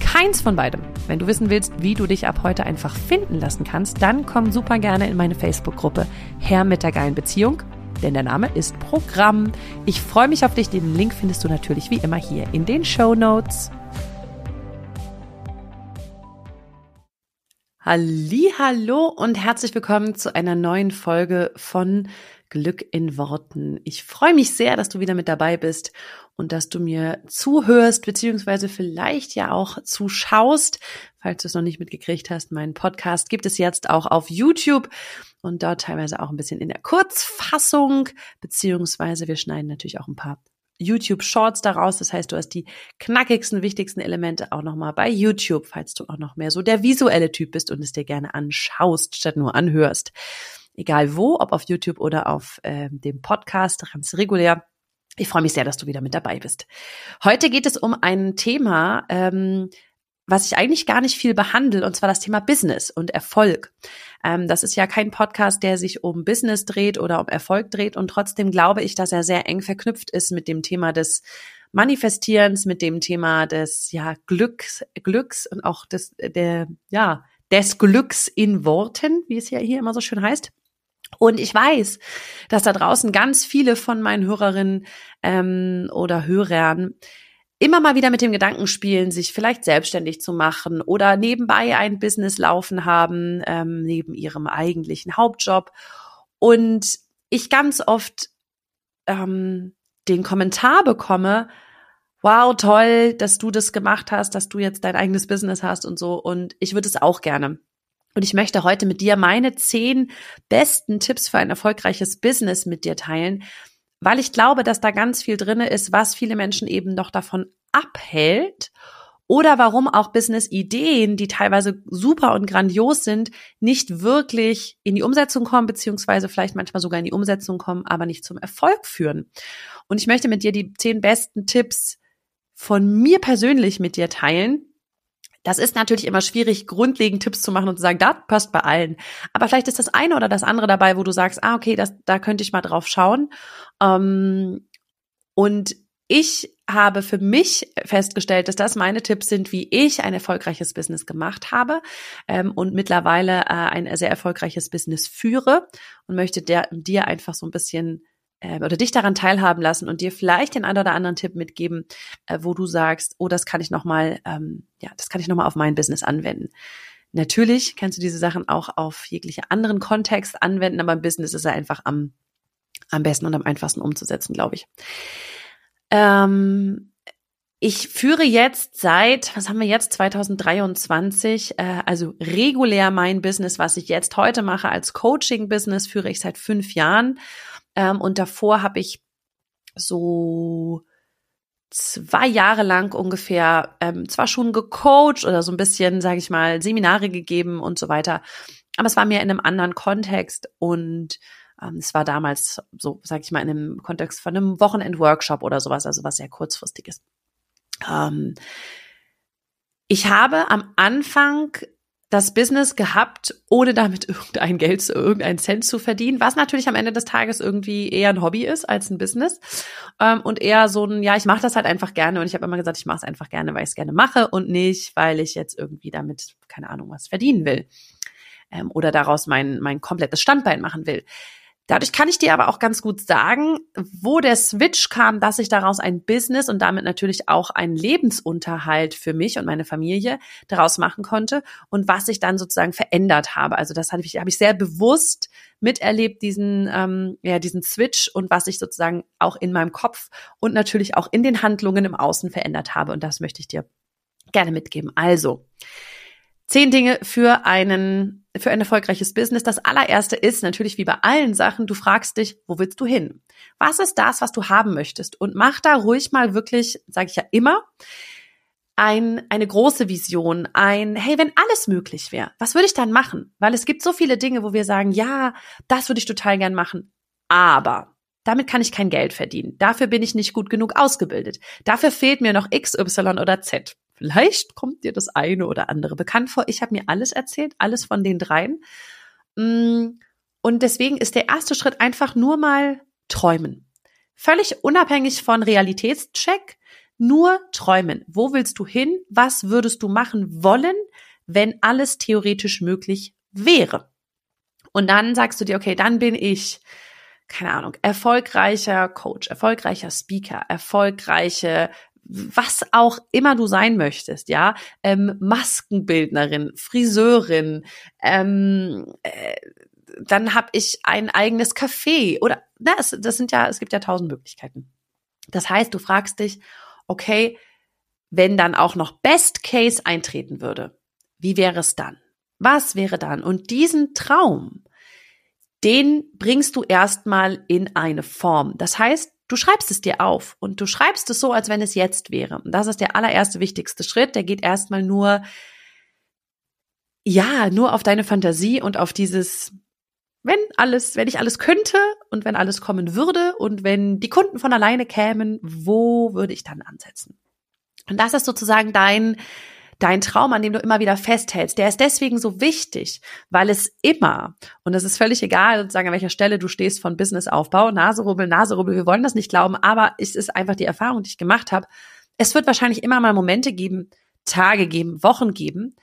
keins von beidem. Wenn du wissen willst, wie du dich ab heute einfach finden lassen kannst, dann komm super gerne in meine Facebook-Gruppe Herr mit der geilen Beziehung, denn der Name ist Programm. Ich freue mich auf dich. Den Link findest du natürlich wie immer hier in den Show Notes. Hallo und herzlich willkommen zu einer neuen Folge von Glück in Worten. Ich freue mich sehr, dass du wieder mit dabei bist und dass du mir zuhörst, beziehungsweise vielleicht ja auch zuschaust. Falls du es noch nicht mitgekriegt hast, mein Podcast gibt es jetzt auch auf YouTube und dort teilweise auch ein bisschen in der Kurzfassung, beziehungsweise wir schneiden natürlich auch ein paar YouTube Shorts daraus. Das heißt, du hast die knackigsten, wichtigsten Elemente auch nochmal bei YouTube, falls du auch noch mehr so der visuelle Typ bist und es dir gerne anschaust, statt nur anhörst. Egal wo, ob auf YouTube oder auf äh, dem Podcast, ganz regulär. Ich freue mich sehr, dass du wieder mit dabei bist. Heute geht es um ein Thema, ähm, was ich eigentlich gar nicht viel behandle, und zwar das Thema Business und Erfolg. Ähm, das ist ja kein Podcast, der sich um Business dreht oder um Erfolg dreht. Und trotzdem glaube ich, dass er sehr eng verknüpft ist mit dem Thema des Manifestierens, mit dem Thema des ja Glücks, Glücks und auch des der ja des Glücks in Worten, wie es ja hier immer so schön heißt. Und ich weiß, dass da draußen ganz viele von meinen Hörerinnen ähm, oder Hörern immer mal wieder mit dem Gedanken spielen, sich vielleicht selbstständig zu machen oder nebenbei ein Business laufen haben, ähm, neben ihrem eigentlichen Hauptjob. Und ich ganz oft ähm, den Kommentar bekomme, wow, toll, dass du das gemacht hast, dass du jetzt dein eigenes Business hast und so. Und ich würde es auch gerne. Und ich möchte heute mit dir meine zehn besten Tipps für ein erfolgreiches Business mit dir teilen, weil ich glaube, dass da ganz viel drinne ist, was viele Menschen eben noch davon abhält oder warum auch Business-Ideen, die teilweise super und grandios sind, nicht wirklich in die Umsetzung kommen, beziehungsweise vielleicht manchmal sogar in die Umsetzung kommen, aber nicht zum Erfolg führen. Und ich möchte mit dir die zehn besten Tipps von mir persönlich mit dir teilen, das ist natürlich immer schwierig, grundlegend Tipps zu machen und zu sagen, das passt bei allen. Aber vielleicht ist das eine oder das andere dabei, wo du sagst, ah, okay, das, da könnte ich mal drauf schauen. Ähm, und ich habe für mich festgestellt, dass das meine Tipps sind, wie ich ein erfolgreiches Business gemacht habe ähm, und mittlerweile äh, ein sehr erfolgreiches Business führe und möchte der, dir einfach so ein bisschen äh, oder dich daran teilhaben lassen und dir vielleicht den einen oder anderen Tipp mitgeben, äh, wo du sagst, oh, das kann ich noch mal, ähm, ja, das kann ich noch mal auf mein Business anwenden. Natürlich kannst du diese Sachen auch auf jegliche anderen Kontext anwenden, aber im Business ist er einfach am am besten und am einfachsten umzusetzen, glaube ich. Ähm, ich führe jetzt seit, was haben wir jetzt, 2023, äh, also regulär mein Business, was ich jetzt heute mache als Coaching-Business, führe ich seit fünf Jahren. Ähm, und davor habe ich so zwei Jahre lang ungefähr ähm, zwar schon gecoacht oder so ein bisschen, sage ich mal, Seminare gegeben und so weiter, aber es war mir in einem anderen Kontext und ähm, es war damals so, sage ich mal, in einem Kontext von einem Wochenend-Workshop oder sowas, also was sehr kurzfristiges. Ähm, ich habe am Anfang das Business gehabt, ohne damit irgendein Geld, irgendeinen Cent zu verdienen, was natürlich am Ende des Tages irgendwie eher ein Hobby ist als ein Business ähm, und eher so ein, ja, ich mache das halt einfach gerne und ich habe immer gesagt, ich mache es einfach gerne, weil ich es gerne mache und nicht, weil ich jetzt irgendwie damit, keine Ahnung, was verdienen will ähm, oder daraus mein, mein komplettes Standbein machen will. Dadurch kann ich dir aber auch ganz gut sagen, wo der Switch kam, dass ich daraus ein Business und damit natürlich auch einen Lebensunterhalt für mich und meine Familie daraus machen konnte und was ich dann sozusagen verändert habe. Also das habe ich, habe ich sehr bewusst miterlebt, diesen, ähm, ja, diesen Switch und was ich sozusagen auch in meinem Kopf und natürlich auch in den Handlungen im Außen verändert habe. Und das möchte ich dir gerne mitgeben. Also, Zehn Dinge für einen, für ein erfolgreiches Business. Das allererste ist natürlich wie bei allen Sachen, du fragst dich, wo willst du hin? Was ist das, was du haben möchtest? Und mach da ruhig mal wirklich, sage ich ja immer, ein, eine große Vision, ein, hey, wenn alles möglich wäre, was würde ich dann machen? Weil es gibt so viele Dinge, wo wir sagen, ja, das würde ich total gern machen, aber damit kann ich kein Geld verdienen. Dafür bin ich nicht gut genug ausgebildet. Dafür fehlt mir noch X, Y oder Z. Vielleicht kommt dir das eine oder andere bekannt vor. Ich habe mir alles erzählt, alles von den dreien. Mm, und deswegen ist der erste Schritt einfach nur mal träumen. Völlig unabhängig von Realitätscheck, nur träumen. Wo willst du hin? Was würdest du machen wollen, wenn alles theoretisch möglich wäre? Und dann sagst du dir, okay, dann bin ich, keine Ahnung, erfolgreicher Coach, erfolgreicher Speaker, erfolgreiche was auch immer du sein möchtest, ja, ähm, Maskenbildnerin, Friseurin, ähm, äh, dann habe ich ein eigenes Café oder na, es, das sind ja, es gibt ja tausend Möglichkeiten. Das heißt, du fragst dich, okay, wenn dann auch noch Best Case eintreten würde, wie wäre es dann? Was wäre dann? Und diesen Traum, den bringst du erstmal in eine Form. Das heißt, Du schreibst es dir auf und du schreibst es so, als wenn es jetzt wäre. Und das ist der allererste wichtigste Schritt. Der geht erstmal nur, ja, nur auf deine Fantasie und auf dieses, wenn alles, wenn ich alles könnte und wenn alles kommen würde und wenn die Kunden von alleine kämen, wo würde ich dann ansetzen? Und das ist sozusagen dein, dein Traum, an dem du immer wieder festhältst, der ist deswegen so wichtig, weil es immer, und es ist völlig egal, sozusagen an welcher Stelle du stehst von Businessaufbau, Naserubbel, Naserubbel, wir wollen das nicht glauben, aber es ist einfach die Erfahrung, die ich gemacht habe. Es wird wahrscheinlich immer mal Momente geben, Tage geben, Wochen geben,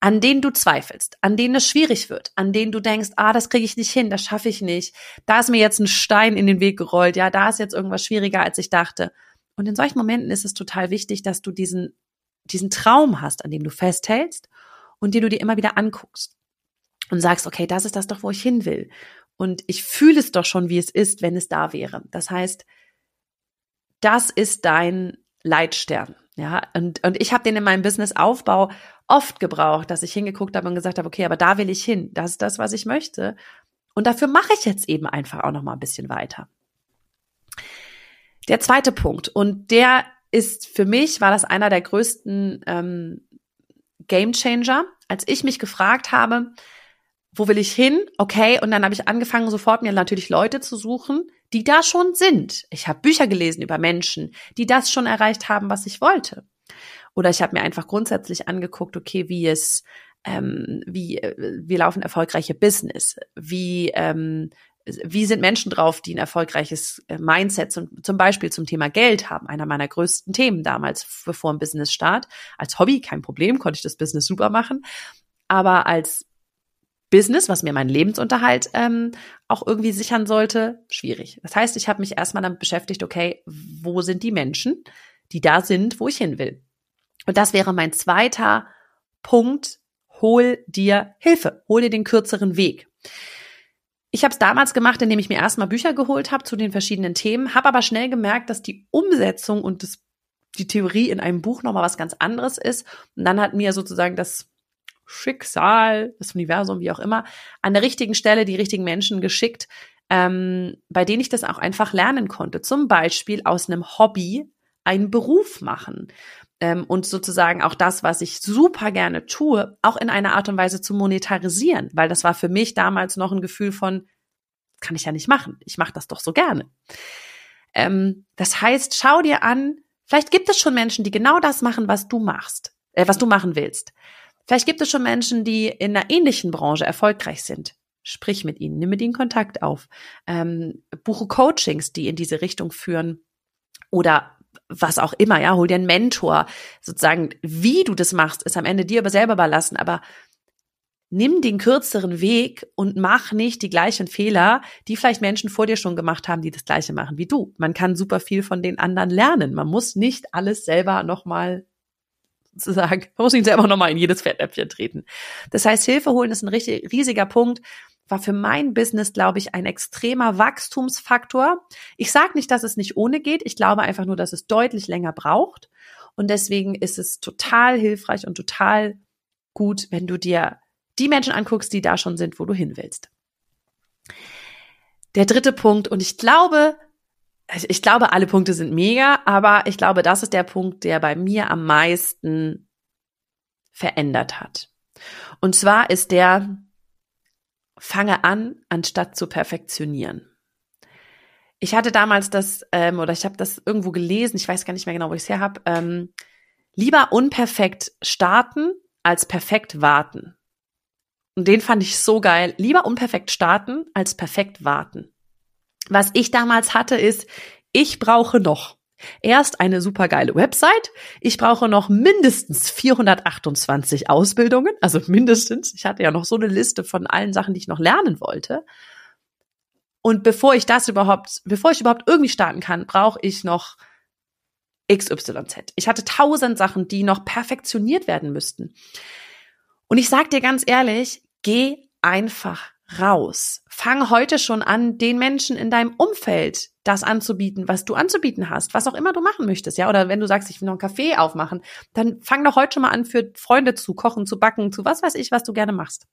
an denen du zweifelst, an denen es schwierig wird, an denen du denkst, ah, das kriege ich nicht hin, das schaffe ich nicht, da ist mir jetzt ein Stein in den Weg gerollt, ja, da ist jetzt irgendwas schwieriger, als ich dachte. Und in solchen Momenten ist es total wichtig, dass du diesen diesen Traum hast, an dem du festhältst und den du dir immer wieder anguckst und sagst, okay, das ist das doch, wo ich hin will. Und ich fühle es doch schon, wie es ist, wenn es da wäre. Das heißt, das ist dein Leitstern. Ja, und, und ich habe den in meinem Businessaufbau oft gebraucht, dass ich hingeguckt habe und gesagt habe, okay, aber da will ich hin. Das ist das, was ich möchte. Und dafür mache ich jetzt eben einfach auch noch mal ein bisschen weiter. Der zweite Punkt, und der ist für mich, war das einer der größten ähm, Game Changer, als ich mich gefragt habe, wo will ich hin? Okay, und dann habe ich angefangen, sofort mir natürlich Leute zu suchen, die da schon sind. Ich habe Bücher gelesen über Menschen, die das schon erreicht haben, was ich wollte. Oder ich habe mir einfach grundsätzlich angeguckt, okay, wie es, ähm, wie, äh, wie laufen erfolgreiche Business, wie ähm, wie sind Menschen drauf, die ein erfolgreiches äh, Mindset zum, zum Beispiel zum Thema Geld haben? Einer meiner größten Themen damals bevor ein Business start. Als Hobby kein Problem, konnte ich das Business super machen. Aber als Business, was mir meinen Lebensunterhalt ähm, auch irgendwie sichern sollte, schwierig. Das heißt, ich habe mich erstmal damit beschäftigt, okay, wo sind die Menschen, die da sind, wo ich hin will? Und das wäre mein zweiter Punkt. Hol dir Hilfe, hol dir den kürzeren Weg. Ich habe es damals gemacht, indem ich mir erstmal Bücher geholt habe zu den verschiedenen Themen, habe aber schnell gemerkt, dass die Umsetzung und das, die Theorie in einem Buch nochmal was ganz anderes ist. Und dann hat mir sozusagen das Schicksal, das Universum, wie auch immer, an der richtigen Stelle die richtigen Menschen geschickt, ähm, bei denen ich das auch einfach lernen konnte. Zum Beispiel aus einem Hobby einen Beruf machen ähm, und sozusagen auch das, was ich super gerne tue, auch in einer Art und Weise zu monetarisieren, weil das war für mich damals noch ein Gefühl von, kann ich ja nicht machen, ich mache das doch so gerne. Ähm, das heißt, schau dir an, vielleicht gibt es schon Menschen, die genau das machen, was du machst, äh, was du machen willst. Vielleicht gibt es schon Menschen, die in einer ähnlichen Branche erfolgreich sind. Sprich mit ihnen, nimm mit ihnen Kontakt auf, ähm, buche Coachings, die in diese Richtung führen oder was auch immer, ja, hol dir einen Mentor. Sozusagen, wie du das machst, ist am Ende dir aber selber überlassen. Aber nimm den kürzeren Weg und mach nicht die gleichen Fehler, die vielleicht Menschen vor dir schon gemacht haben, die das gleiche machen wie du. Man kann super viel von den anderen lernen. Man muss nicht alles selber nochmal sozusagen, man muss ihn selber nochmal in jedes Fettnäpfchen treten. Das heißt, Hilfe holen ist ein richtig riesiger Punkt war für mein Business, glaube ich, ein extremer Wachstumsfaktor. Ich sage nicht, dass es nicht ohne geht. Ich glaube einfach nur, dass es deutlich länger braucht. Und deswegen ist es total hilfreich und total gut, wenn du dir die Menschen anguckst, die da schon sind, wo du hin willst. Der dritte Punkt, und ich glaube, ich glaube, alle Punkte sind mega, aber ich glaube, das ist der Punkt, der bei mir am meisten verändert hat. Und zwar ist der, fange an, anstatt zu perfektionieren. Ich hatte damals das, ähm, oder ich habe das irgendwo gelesen, ich weiß gar nicht mehr genau, wo ich es her habe, ähm, lieber unperfekt starten als perfekt warten. Und den fand ich so geil. Lieber unperfekt starten als perfekt warten. Was ich damals hatte, ist, ich brauche noch erst eine super geile Website. Ich brauche noch mindestens 428 Ausbildungen, also mindestens. Ich hatte ja noch so eine Liste von allen Sachen, die ich noch lernen wollte. Und bevor ich das überhaupt, bevor ich überhaupt irgendwie starten kann, brauche ich noch XYZ. Ich hatte tausend Sachen, die noch perfektioniert werden müssten. Und ich sag dir ganz ehrlich, geh einfach raus. Fang heute schon an, den Menschen in deinem Umfeld das anzubieten, was du anzubieten hast, was auch immer du machen möchtest, ja. Oder wenn du sagst, ich will noch einen Kaffee aufmachen, dann fang doch heute schon mal an, für Freunde zu kochen, zu backen, zu was weiß ich, was du gerne machst.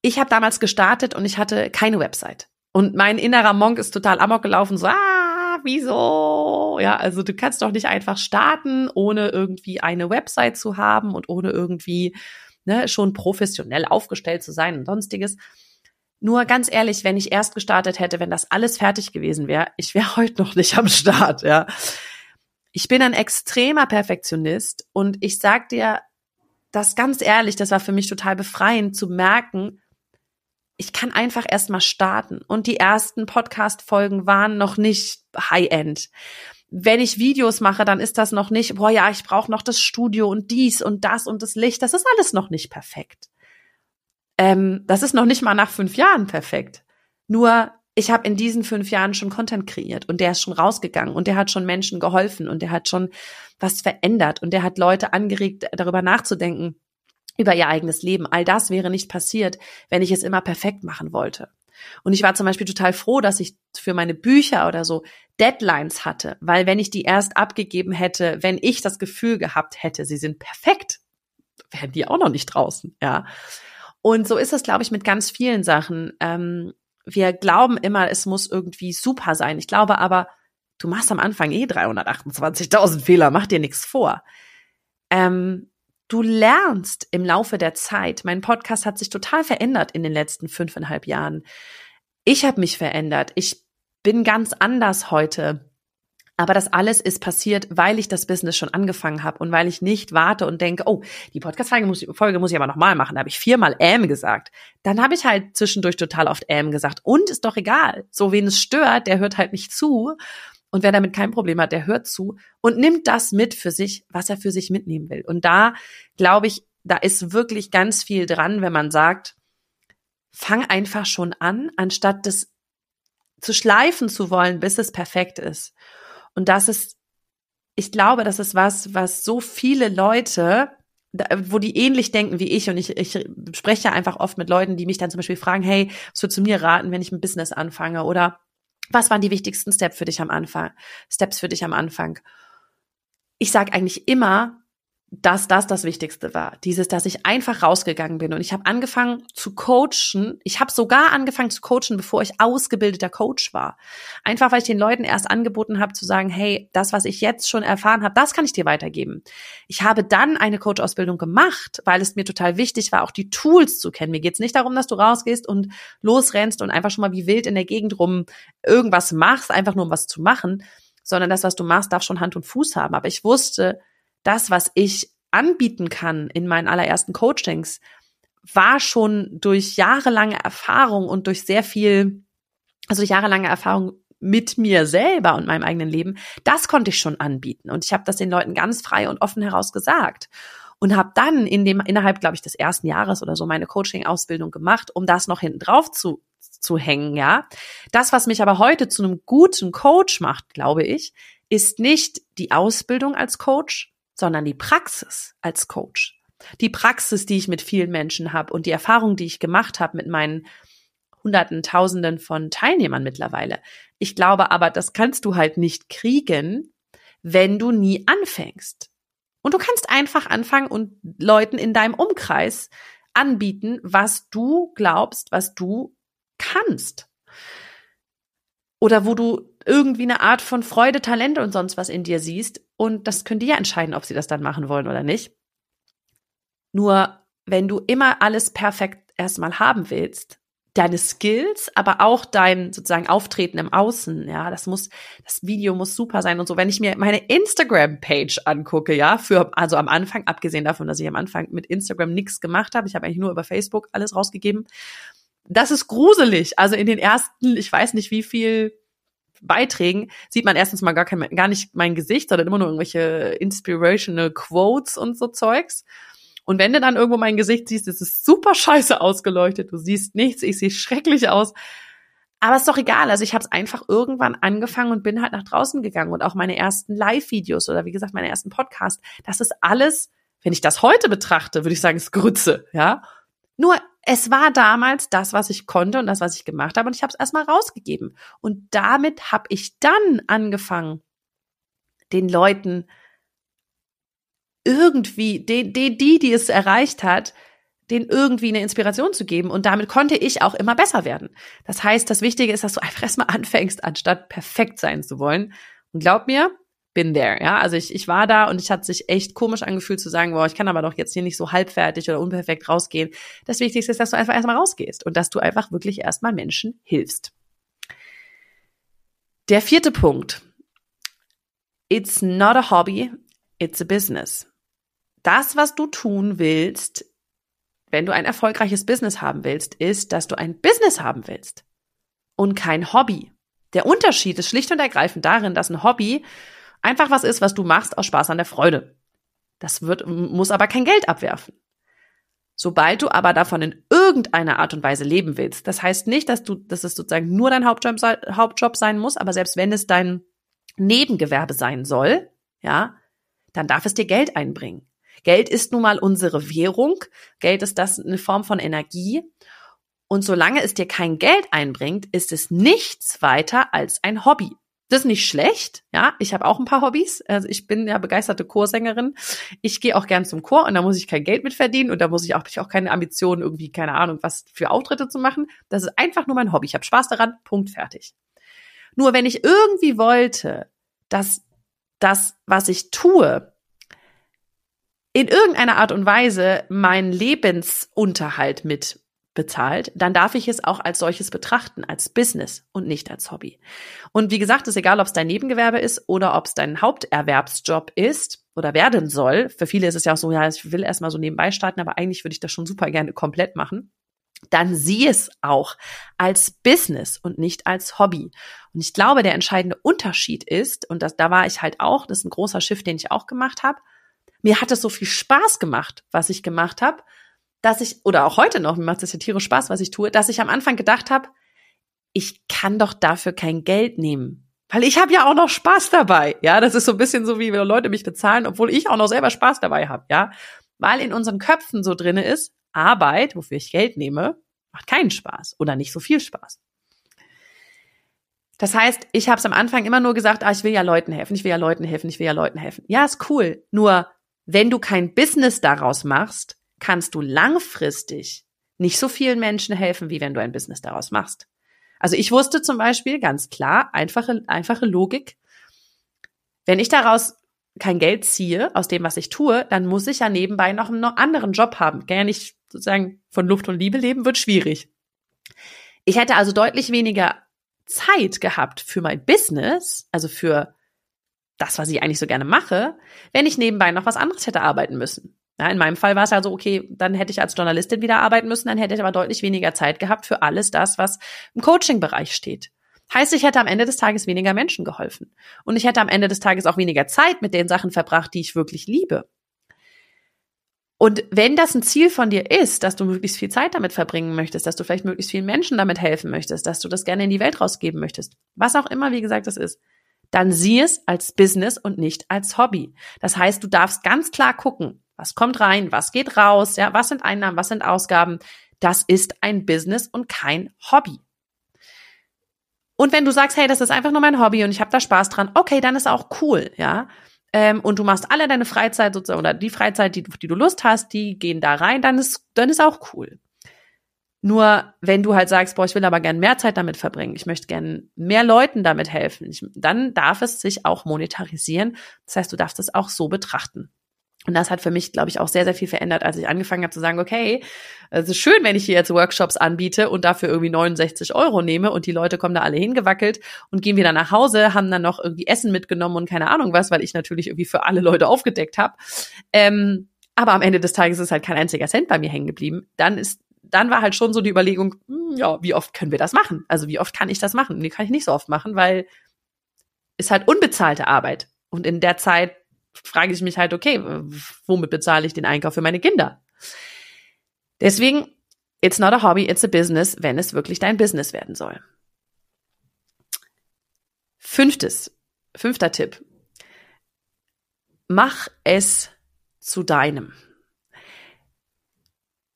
Ich habe damals gestartet und ich hatte keine Website. Und mein innerer Monk ist total amok gelaufen, so, ah, wieso? Ja, also du kannst doch nicht einfach starten, ohne irgendwie eine Website zu haben und ohne irgendwie ne, schon professionell aufgestellt zu sein und sonstiges. Nur ganz ehrlich, wenn ich erst gestartet hätte, wenn das alles fertig gewesen wäre, ich wäre heute noch nicht am Start, ja. Ich bin ein extremer Perfektionist und ich sag dir das ganz ehrlich, das war für mich total befreiend zu merken, ich kann einfach erst mal starten und die ersten Podcast Folgen waren noch nicht High End wenn ich Videos mache, dann ist das noch nicht, boah ja, ich brauche noch das Studio und dies und das und das Licht. Das ist alles noch nicht perfekt. Ähm, das ist noch nicht mal nach fünf Jahren perfekt. Nur ich habe in diesen fünf Jahren schon Content kreiert und der ist schon rausgegangen und der hat schon Menschen geholfen und der hat schon was verändert und der hat Leute angeregt, darüber nachzudenken, über ihr eigenes Leben. All das wäre nicht passiert, wenn ich es immer perfekt machen wollte. Und ich war zum Beispiel total froh, dass ich für meine Bücher oder so Deadlines hatte, weil wenn ich die erst abgegeben hätte, wenn ich das Gefühl gehabt hätte, sie sind perfekt, wären die auch noch nicht draußen, ja. Und so ist es, glaube ich, mit ganz vielen Sachen. Ähm, wir glauben immer, es muss irgendwie super sein. Ich glaube aber, du machst am Anfang eh 328.000 Fehler, mach dir nichts vor. Ähm, du lernst im Laufe der Zeit. Mein Podcast hat sich total verändert in den letzten fünfeinhalb Jahren. Ich habe mich verändert. Ich bin ganz anders heute. Aber das alles ist passiert, weil ich das Business schon angefangen habe und weil ich nicht warte und denke, oh, die Podcast-Folge muss, muss ich aber nochmal machen. Da habe ich viermal ähm gesagt. Dann habe ich halt zwischendurch total oft ähm gesagt. Und ist doch egal. So, wen es stört, der hört halt nicht zu. Und wer damit kein Problem hat, der hört zu und nimmt das mit für sich, was er für sich mitnehmen will. Und da glaube ich, da ist wirklich ganz viel dran, wenn man sagt, fang einfach schon an, anstatt das zu schleifen zu wollen, bis es perfekt ist. Und das ist, ich glaube, das ist was, was so viele Leute, wo die ähnlich denken wie ich und ich, ich spreche einfach oft mit Leuten, die mich dann zum Beispiel fragen, hey, was würdest du mir raten, wenn ich ein Business anfange? Oder was waren die wichtigsten Steps für dich am Anfang? Steps für dich am Anfang? Ich sage eigentlich immer, dass das das Wichtigste war. Dieses, dass ich einfach rausgegangen bin und ich habe angefangen zu coachen. Ich habe sogar angefangen zu coachen, bevor ich ausgebildeter Coach war. Einfach weil ich den Leuten erst angeboten habe zu sagen, hey, das, was ich jetzt schon erfahren habe, das kann ich dir weitergeben. Ich habe dann eine Coach-Ausbildung gemacht, weil es mir total wichtig war, auch die Tools zu kennen. Mir geht's nicht darum, dass du rausgehst und losrennst und einfach schon mal wie wild in der Gegend rum irgendwas machst, einfach nur um was zu machen, sondern das, was du machst, darf schon Hand und Fuß haben. Aber ich wusste, das, was ich anbieten kann in meinen allerersten Coachings, war schon durch jahrelange Erfahrung und durch sehr viel, also durch jahrelange Erfahrung mit mir selber und meinem eigenen Leben, das konnte ich schon anbieten. Und ich habe das den Leuten ganz frei und offen heraus gesagt. und habe dann in dem innerhalb, glaube ich, des ersten Jahres oder so meine Coaching-Ausbildung gemacht, um das noch hinten drauf zu zu hängen, ja. Das, was mich aber heute zu einem guten Coach macht, glaube ich, ist nicht die Ausbildung als Coach, sondern die Praxis als Coach. Die Praxis, die ich mit vielen Menschen habe und die Erfahrung, die ich gemacht habe mit meinen Hunderten, Tausenden von Teilnehmern mittlerweile. Ich glaube aber, das kannst du halt nicht kriegen, wenn du nie anfängst. Und du kannst einfach anfangen und Leuten in deinem Umkreis anbieten, was du glaubst, was du kannst. Oder wo du irgendwie eine Art von Freude, Talente und sonst was in dir siehst. Und das können die ja entscheiden, ob sie das dann machen wollen oder nicht. Nur wenn du immer alles perfekt erstmal haben willst, deine Skills, aber auch dein sozusagen Auftreten im Außen, ja, das muss, das Video muss super sein und so. Wenn ich mir meine Instagram-Page angucke, ja, für, also am Anfang, abgesehen davon, dass ich am Anfang mit Instagram nichts gemacht habe, ich habe eigentlich nur über Facebook alles rausgegeben. Das ist gruselig. Also in den ersten, ich weiß nicht wie viel Beiträgen sieht man erstens mal gar kein, gar nicht mein Gesicht, sondern immer nur irgendwelche inspirational Quotes und so Zeugs. Und wenn du dann irgendwo mein Gesicht siehst, ist es super scheiße ausgeleuchtet. Du siehst nichts, ich sehe schrecklich aus. Aber ist doch egal. Also ich habe es einfach irgendwann angefangen und bin halt nach draußen gegangen und auch meine ersten Live-Videos oder wie gesagt meine ersten Podcast. Das ist alles, wenn ich das heute betrachte, würde ich sagen, ist Grütze, ja. Nur es war damals das, was ich konnte und das, was ich gemacht habe und ich habe es erstmal rausgegeben. Und damit habe ich dann angefangen, den Leuten irgendwie, die, die, die, die es erreicht hat, den irgendwie eine Inspiration zu geben. Und damit konnte ich auch immer besser werden. Das heißt, das Wichtige ist, dass du einfach erstmal anfängst, anstatt perfekt sein zu wollen. Und glaub mir, bin there, ja. Also ich, ich war da und ich hat sich echt komisch angefühlt zu sagen, boah, ich kann aber doch jetzt hier nicht so halbfertig oder unperfekt rausgehen. Das Wichtigste ist, dass du einfach erstmal rausgehst und dass du einfach wirklich erstmal Menschen hilfst. Der vierte Punkt. It's not a hobby, it's a business das, was du tun willst, wenn du ein erfolgreiches Business haben willst, ist, dass du ein Business haben willst und kein Hobby. Der Unterschied ist schlicht und ergreifend darin, dass ein Hobby einfach was ist, was du machst aus Spaß an der Freude. Das wird, muss aber kein Geld abwerfen. Sobald du aber davon in irgendeiner Art und Weise leben willst, das heißt nicht, dass du, dass es sozusagen nur dein Hauptjob, Hauptjob sein muss, aber selbst wenn es dein Nebengewerbe sein soll, ja, dann darf es dir Geld einbringen. Geld ist nun mal unsere Währung. Geld ist das eine Form von Energie. Und solange es dir kein Geld einbringt, ist es nichts weiter als ein Hobby. Das ist nicht schlecht, ja. Ich habe auch ein paar Hobbys. Also ich bin ja begeisterte Chorsängerin. Ich gehe auch gern zum Chor und da muss ich kein Geld mit verdienen und da muss ich auch, ich auch keine Ambitionen, irgendwie, keine Ahnung, was für Auftritte zu machen. Das ist einfach nur mein Hobby. Ich habe Spaß daran, Punkt fertig. Nur wenn ich irgendwie wollte, dass das, was ich tue, in irgendeiner Art und Weise meinen Lebensunterhalt mit bezahlt, dann darf ich es auch als solches betrachten, als Business und nicht als Hobby. Und wie gesagt, ist egal, ob es dein Nebengewerbe ist oder ob es dein Haupterwerbsjob ist oder werden soll. Für viele ist es ja auch so, ja, ich will erstmal so nebenbei starten, aber eigentlich würde ich das schon super gerne komplett machen. Dann sieh es auch als Business und nicht als Hobby. Und ich glaube, der entscheidende Unterschied ist, und das, da war ich halt auch, das ist ein großer Schiff, den ich auch gemacht habe, mir hat es so viel Spaß gemacht, was ich gemacht habe, dass ich, oder auch heute noch, mir macht es ja tierisch Spaß, was ich tue, dass ich am Anfang gedacht habe, ich kann doch dafür kein Geld nehmen. Weil ich habe ja auch noch Spaß dabei. Ja, das ist so ein bisschen so, wie wenn Leute mich bezahlen, obwohl ich auch noch selber Spaß dabei habe, ja. Weil in unseren Köpfen so drinne ist, Arbeit, wofür ich Geld nehme, macht keinen Spaß oder nicht so viel Spaß. Das heißt, ich habe es am Anfang immer nur gesagt, ah, ich will ja Leuten helfen, ich will ja Leuten helfen, ich will ja Leuten helfen. Ja, ist cool. Nur wenn du kein Business daraus machst, kannst du langfristig nicht so vielen Menschen helfen, wie wenn du ein Business daraus machst. Also ich wusste zum Beispiel ganz klar, einfache, einfache Logik, wenn ich daraus kein Geld ziehe aus dem, was ich tue, dann muss ich ja nebenbei noch einen anderen Job haben. Ja nicht sozusagen von Luft und Liebe leben, wird schwierig. Ich hätte also deutlich weniger Zeit gehabt für mein Business, also für das, was ich eigentlich so gerne mache, wenn ich nebenbei noch was anderes hätte arbeiten müssen. Ja, in meinem Fall war es ja so, okay, dann hätte ich als Journalistin wieder arbeiten müssen, dann hätte ich aber deutlich weniger Zeit gehabt für alles das, was im Coaching-Bereich steht. Heißt, ich hätte am Ende des Tages weniger Menschen geholfen. Und ich hätte am Ende des Tages auch weniger Zeit mit den Sachen verbracht, die ich wirklich liebe. Und wenn das ein Ziel von dir ist, dass du möglichst viel Zeit damit verbringen möchtest, dass du vielleicht möglichst vielen Menschen damit helfen möchtest, dass du das gerne in die Welt rausgeben möchtest, was auch immer, wie gesagt, das ist, dann sieh es als Business und nicht als Hobby. Das heißt, du darfst ganz klar gucken, was kommt rein, was geht raus, ja, was sind Einnahmen, was sind Ausgaben. Das ist ein Business und kein Hobby. Und wenn du sagst, hey, das ist einfach nur mein Hobby und ich habe da Spaß dran, okay, dann ist auch cool, ja ähm, und du machst alle deine Freizeit sozusagen oder die Freizeit, die, die du Lust hast, die gehen da rein, dann ist, dann ist auch cool. Nur wenn du halt sagst, boah, ich will aber gern mehr Zeit damit verbringen, ich möchte gern mehr Leuten damit helfen, ich, dann darf es sich auch monetarisieren. Das heißt, du darfst es auch so betrachten. Und das hat für mich, glaube ich, auch sehr, sehr viel verändert, als ich angefangen habe zu sagen, okay, es ist schön, wenn ich hier jetzt Workshops anbiete und dafür irgendwie 69 Euro nehme und die Leute kommen da alle hingewackelt und gehen wieder nach Hause, haben dann noch irgendwie Essen mitgenommen und keine Ahnung was, weil ich natürlich irgendwie für alle Leute aufgedeckt habe. Ähm, aber am Ende des Tages ist halt kein einziger Cent bei mir hängen geblieben. Dann ist dann war halt schon so die Überlegung, hm, ja, wie oft können wir das machen? Also wie oft kann ich das machen? Nee, kann ich nicht so oft machen, weil ist halt unbezahlte Arbeit. Und in der Zeit frage ich mich halt, okay, womit bezahle ich den Einkauf für meine Kinder? Deswegen, it's not a hobby, it's a business, wenn es wirklich dein Business werden soll. Fünftes, fünfter Tipp. Mach es zu deinem.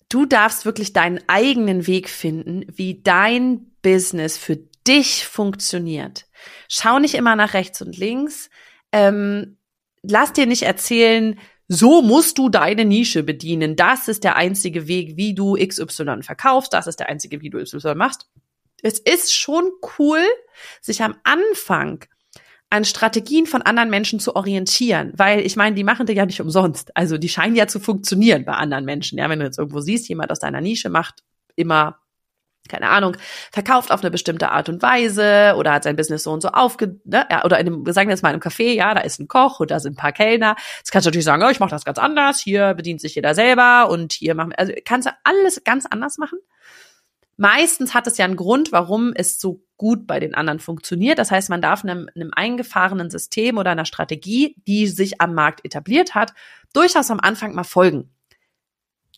Du darfst wirklich deinen eigenen Weg finden, wie dein Business für dich funktioniert. Schau nicht immer nach rechts und links. Ähm, lass dir nicht erzählen, so musst du deine Nische bedienen. Das ist der einzige Weg, wie du XY verkaufst. Das ist der einzige, wie du XY machst. Es ist schon cool, sich am Anfang an Strategien von anderen Menschen zu orientieren, weil ich meine, die machen dir ja nicht umsonst. Also die scheinen ja zu funktionieren bei anderen Menschen. Ja, wenn du jetzt irgendwo siehst, jemand aus deiner Nische macht immer keine Ahnung, verkauft auf eine bestimmte Art und Weise oder hat sein Business so und so aufge, ne, oder in einem, sagen wir jetzt mal in einem Café, ja, da ist ein Koch und da sind ein paar Kellner. Jetzt kannst du natürlich sagen, oh, ich mache das ganz anders, hier bedient sich jeder selber und hier machen, also kannst du alles ganz anders machen. Meistens hat es ja einen Grund, warum es so gut bei den anderen funktioniert. Das heißt, man darf einem, einem eingefahrenen System oder einer Strategie, die sich am Markt etabliert hat, durchaus am Anfang mal folgen.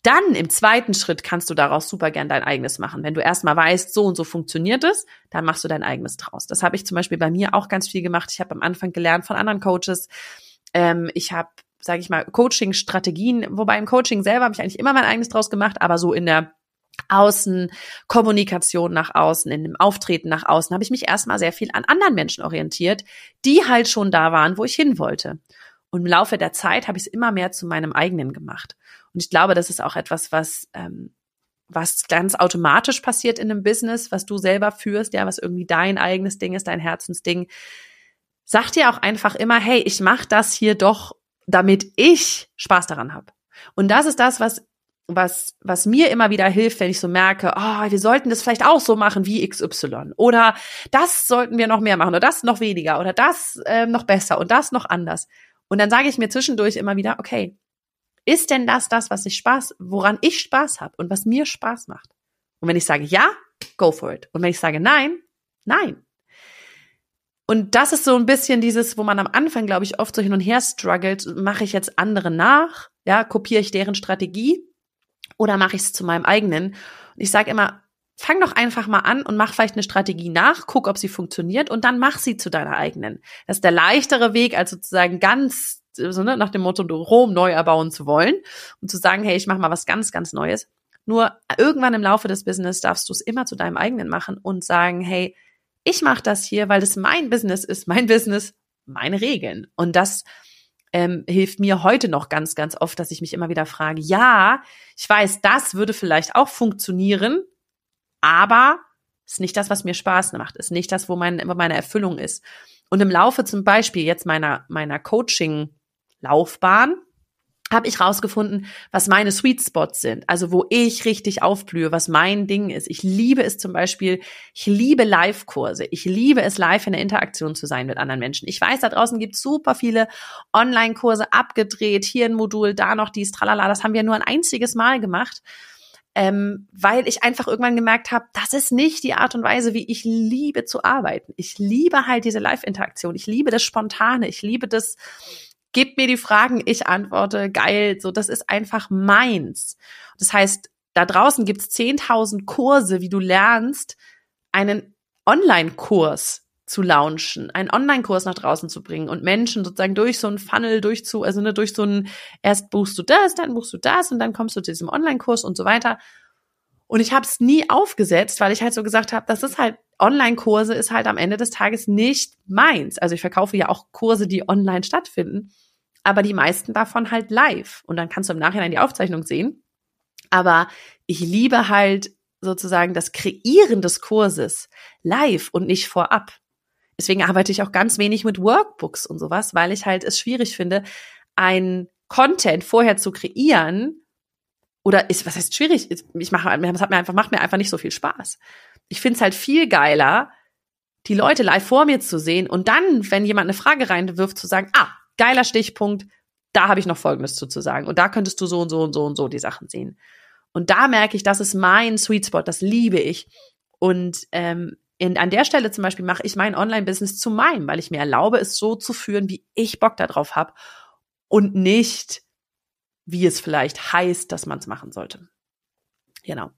Dann im zweiten Schritt kannst du daraus super gern dein eigenes machen. Wenn du erstmal weißt, so und so funktioniert es, dann machst du dein eigenes draus. Das habe ich zum Beispiel bei mir auch ganz viel gemacht. Ich habe am Anfang gelernt von anderen Coaches. Ähm, ich habe, sage ich mal, Coaching-Strategien, wobei im Coaching selber habe ich eigentlich immer mein eigenes draus gemacht, aber so in der Außenkommunikation nach außen, in dem Auftreten nach außen, habe ich mich erstmal sehr viel an anderen Menschen orientiert, die halt schon da waren, wo ich hin wollte. Und im Laufe der Zeit habe ich es immer mehr zu meinem eigenen gemacht. Und ich glaube, das ist auch etwas, was, ähm, was ganz automatisch passiert in einem Business, was du selber führst, ja, was irgendwie dein eigenes Ding ist, dein Herzensding. Sag dir auch einfach immer, hey, ich mache das hier doch, damit ich Spaß daran habe. Und das ist das, was was, was mir immer wieder hilft, wenn ich so merke, oh, wir sollten das vielleicht auch so machen wie XY. Oder das sollten wir noch mehr machen oder das noch weniger oder das äh, noch besser und das noch anders. Und dann sage ich mir zwischendurch immer wieder, okay, ist denn das das, was ich Spaß, woran ich Spaß habe und was mir Spaß macht? Und wenn ich sage ja, go for it. Und wenn ich sage nein, nein. Und das ist so ein bisschen dieses, wo man am Anfang, glaube ich, oft so hin und her struggelt. Mache ich jetzt andere nach? Ja, kopiere ich deren Strategie? Oder mache ich es zu meinem eigenen? Und ich sage immer, fang doch einfach mal an und mach vielleicht eine Strategie nach, guck, ob sie funktioniert und dann mach sie zu deiner eigenen. Das ist der leichtere Weg, als sozusagen ganz so, ne, nach dem Motto, Rom neu erbauen zu wollen und zu sagen, hey, ich mache mal was ganz, ganz Neues. Nur irgendwann im Laufe des Business darfst du es immer zu deinem eigenen machen und sagen, hey, ich mache das hier, weil das mein Business ist, mein Business, meine Regeln. Und das ähm, hilft mir heute noch ganz, ganz oft, dass ich mich immer wieder frage, ja, ich weiß, das würde vielleicht auch funktionieren, aber ist nicht das, was mir Spaß macht, ist nicht das, wo, mein, wo meine Erfüllung ist. Und im Laufe zum Beispiel jetzt meiner, meiner Coaching-Laufbahn habe ich rausgefunden, was meine Sweet Spots sind, also wo ich richtig aufblühe, was mein Ding ist. Ich liebe es zum Beispiel, ich liebe Live-Kurse, ich liebe es, live in der Interaktion zu sein mit anderen Menschen. Ich weiß, da draußen gibt es super viele Online-Kurse abgedreht, hier ein Modul, da noch dies, tralala, das haben wir nur ein einziges Mal gemacht ähm, weil ich einfach irgendwann gemerkt habe, das ist nicht die Art und Weise, wie ich liebe zu arbeiten. Ich liebe halt diese Live-Interaktion, ich liebe das Spontane, ich liebe das gebt mir die Fragen, ich antworte, geil, so, das ist einfach meins. Das heißt, da draußen gibt's 10.000 Kurse, wie du lernst, einen Online-Kurs zu launchen, einen Online-Kurs nach draußen zu bringen und Menschen sozusagen durch so einen Funnel durchzu, also ne, durch so einen, erst buchst du das, dann buchst du das und dann kommst du zu diesem Online-Kurs und so weiter. Und ich habe es nie aufgesetzt, weil ich halt so gesagt habe, das ist halt Online-Kurse ist halt am Ende des Tages nicht meins. Also ich verkaufe ja auch Kurse, die online stattfinden, aber die meisten davon halt live. Und dann kannst du im Nachhinein die Aufzeichnung sehen. Aber ich liebe halt sozusagen das Kreieren des Kurses live und nicht vorab. Deswegen arbeite ich auch ganz wenig mit Workbooks und sowas, weil ich halt es schwierig finde, ein Content vorher zu kreieren oder ist, was heißt schwierig? Ich mache, es hat mir einfach, macht mir einfach nicht so viel Spaß. Ich finde es halt viel geiler, die Leute live vor mir zu sehen und dann, wenn jemand eine Frage reinwirft, zu sagen, ah, geiler Stichpunkt, da habe ich noch Folgendes zu, zu sagen. Und da könntest du so und so und so und so die Sachen sehen. Und da merke ich, das ist mein Sweet Spot, das liebe ich. Und ähm, in, an der Stelle zum Beispiel mache ich mein Online-Business zu meinem, weil ich mir erlaube, es so zu führen, wie ich Bock darauf habe und nicht, wie es vielleicht heißt, dass man es machen sollte. Genau.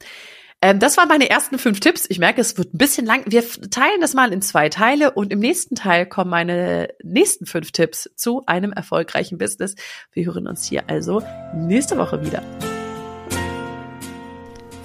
Ähm, das waren meine ersten fünf Tipps. Ich merke, es wird ein bisschen lang. Wir teilen das mal in zwei Teile und im nächsten Teil kommen meine nächsten fünf Tipps zu einem erfolgreichen Business. Wir hören uns hier also nächste Woche wieder.